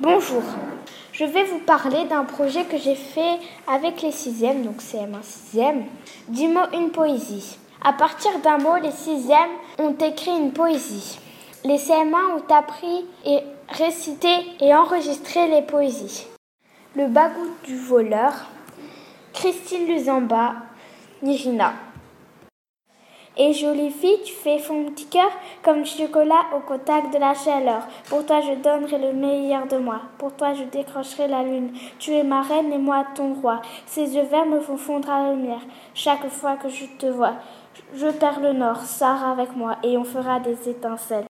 Bonjour, je vais vous parler d'un projet que j'ai fait avec les sixièmes, donc CM1 sixième, du mot une poésie. À partir d'un mot, les sixièmes ont écrit une poésie. Les CM1 ont appris et récité et enregistré les poésies. Le bagou du voleur, Christine Luzamba, Nirina. Et jolie fille, tu fais mon petit cœur comme du chocolat au contact de la chaleur. Pour toi, je donnerai le meilleur de moi. Pour toi, je décrocherai la lune. Tu es ma reine et moi ton roi. Ces yeux verts me font fondre à la lumière. Chaque fois que je te vois, je perds le nord. Sars avec moi et on fera des étincelles.